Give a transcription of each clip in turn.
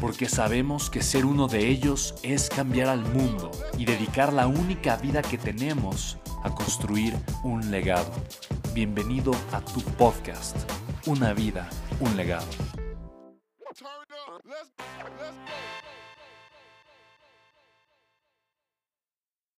porque sabemos que ser uno de ellos es cambiar al mundo y dedicar la única vida que tenemos a construir un legado. Bienvenido a tu podcast, Una vida, un legado.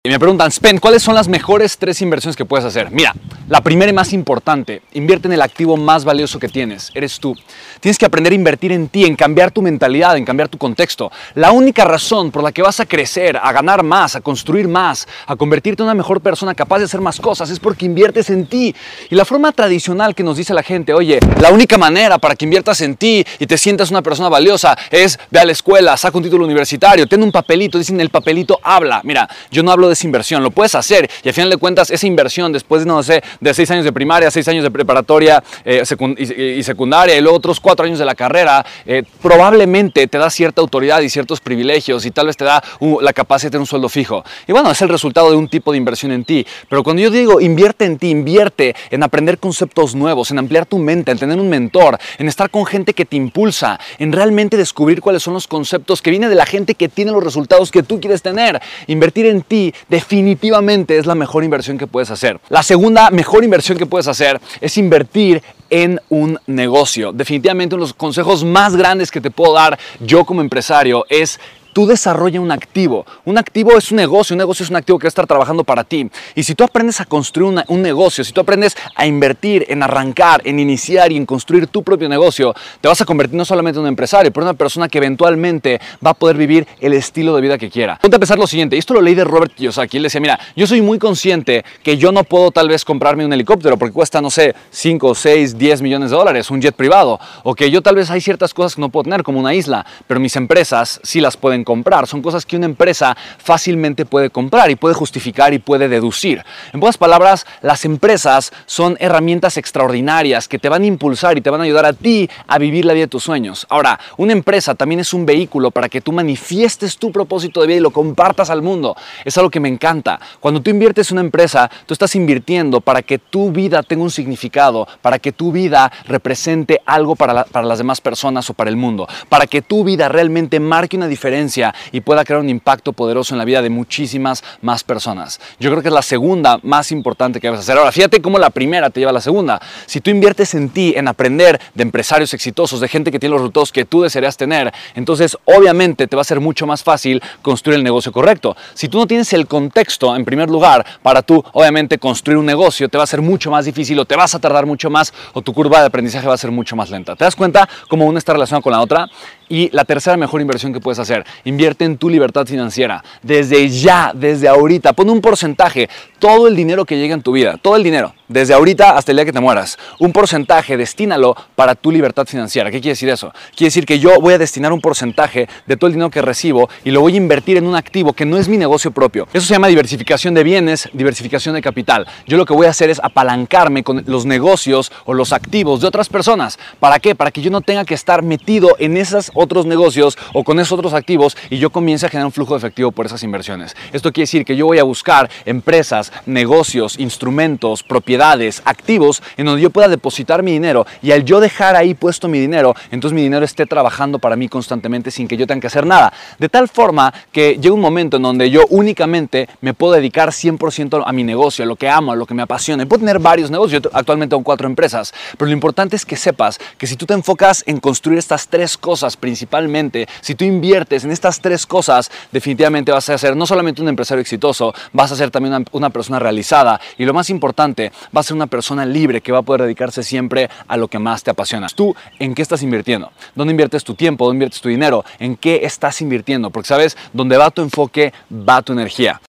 Y me preguntan, Spen, ¿cuáles son las mejores tres inversiones que puedes hacer? Mira, la primera y más importante, invierte en el activo más valioso que tienes, eres tú. Tienes que aprender a invertir en ti, en cambiar tu mentalidad, en cambiar tu contexto. La única razón por la que vas a crecer, a ganar más, a construir más, a convertirte en una mejor persona capaz de hacer más cosas, es porque inviertes en ti. Y la forma tradicional que nos dice la gente, oye, la única manera para que inviertas en ti y te sientas una persona valiosa es ve a la escuela, saca un título universitario, ten un papelito, dicen el papelito habla. Mira, yo no hablo de esa inversión, lo puedes hacer y al final de cuentas esa inversión después, no sé, de seis años de primaria, seis años de preparatoria eh, y, secundaria y luego otros cuatro años de la carrera, eh, probablemente te da cierta autoridad y ciertos privilegios y tal vez te da la capacidad de tener un sueldo fijo. Y bueno, es el resultado de un tipo de inversión en ti. Pero cuando yo digo invierte en ti, invierte en aprender conceptos nuevos, en ampliar tu mente, en tener un mentor, en estar con gente que te impulsa, en realmente descubrir cuáles son los conceptos que vienen de la gente que tiene los resultados que tú quieres tener. Invertir en ti definitivamente es la mejor inversión que puedes hacer. La segunda mejor inversión que puedes hacer es invertir en un negocio. Definitivamente uno de los consejos más grandes que te puedo dar yo como empresario es tú desarrolla un activo. Un activo es un negocio, un negocio es un activo que va a estar trabajando para ti. Y si tú aprendes a construir un negocio, si tú aprendes a invertir, en arrancar, en iniciar y en construir tu propio negocio, te vas a convertir no solamente en un empresario, pero en una persona que eventualmente va a poder vivir el estilo de vida que quiera. Ponte a pensar lo siguiente, esto lo leí de Robert Kiyosaki, él decía, mira, yo soy muy consciente que yo no puedo tal vez comprarme un helicóptero porque cuesta, no sé, 5, 6, 10 millones de dólares, un jet privado, o que yo tal vez hay ciertas cosas que no puedo tener, como una isla, pero mis empresas sí las pueden comprar. Son cosas que una empresa fácilmente puede comprar y puede justificar y puede deducir. En pocas palabras, las empresas son herramientas extraordinarias que te van a impulsar y te van a ayudar a ti a vivir la vida de tus sueños. Ahora, una empresa también es un vehículo para que tú manifiestes tu propósito de vida y lo compartas al mundo. Es algo que me encanta. Cuando tú inviertes en una empresa, tú estás invirtiendo para que tu vida tenga un significado, para que tu vida represente algo para, para las demás personas o para el mundo, para que tu vida realmente marque una diferencia y pueda crear un impacto poderoso en la vida de muchísimas más personas. Yo creo que es la segunda más importante que debes hacer. Ahora, fíjate cómo la primera te lleva a la segunda. Si tú inviertes en ti, en aprender de empresarios exitosos, de gente que tiene los resultados que tú desearías tener, entonces obviamente te va a ser mucho más fácil construir el negocio correcto. Si tú no tienes el contexto, en primer lugar, para tú obviamente construir un negocio, te va a ser mucho más difícil o te vas a tardar mucho más o tu curva de aprendizaje va a ser mucho más lenta. ¿Te das cuenta cómo una está relacionada con la otra? Y la tercera mejor inversión que puedes hacer, invierte en tu libertad financiera. Desde ya, desde ahorita, pon un porcentaje, todo el dinero que llega en tu vida, todo el dinero, desde ahorita hasta el día que te mueras, un porcentaje, destínalo para tu libertad financiera. ¿Qué quiere decir eso? Quiere decir que yo voy a destinar un porcentaje de todo el dinero que recibo y lo voy a invertir en un activo que no es mi negocio propio. Eso se llama diversificación de bienes, diversificación de capital. Yo lo que voy a hacer es apalancarme con los negocios o los activos de otras personas. ¿Para qué? Para que yo no tenga que estar metido en esos otros negocios o con esos otros activos y yo comience a generar un flujo de efectivo por esas inversiones. Esto quiere decir que yo voy a buscar empresas, negocios, instrumentos, propiedades activos en donde yo pueda depositar mi dinero y al yo dejar ahí puesto mi dinero, entonces mi dinero esté trabajando para mí constantemente sin que yo tenga que hacer nada. De tal forma que llega un momento en donde yo únicamente me puedo dedicar 100% a mi negocio, a lo que amo, a lo que me apasiona. Puedo tener varios negocios, yo actualmente tengo cuatro empresas, pero lo importante es que sepas que si tú te enfocas en construir estas tres cosas principalmente, si tú inviertes en estas tres cosas, definitivamente vas a ser no solamente un empresario exitoso, vas a ser también una, una persona realizada y lo más importante, vas a ser una persona libre que va a poder dedicarse siempre a lo que más te apasiona. ¿Tú en qué estás invirtiendo? ¿Dónde inviertes tu tiempo? ¿Dónde inviertes tu dinero? ¿En qué estás invirtiendo? Porque sabes, donde va tu enfoque, va tu energía.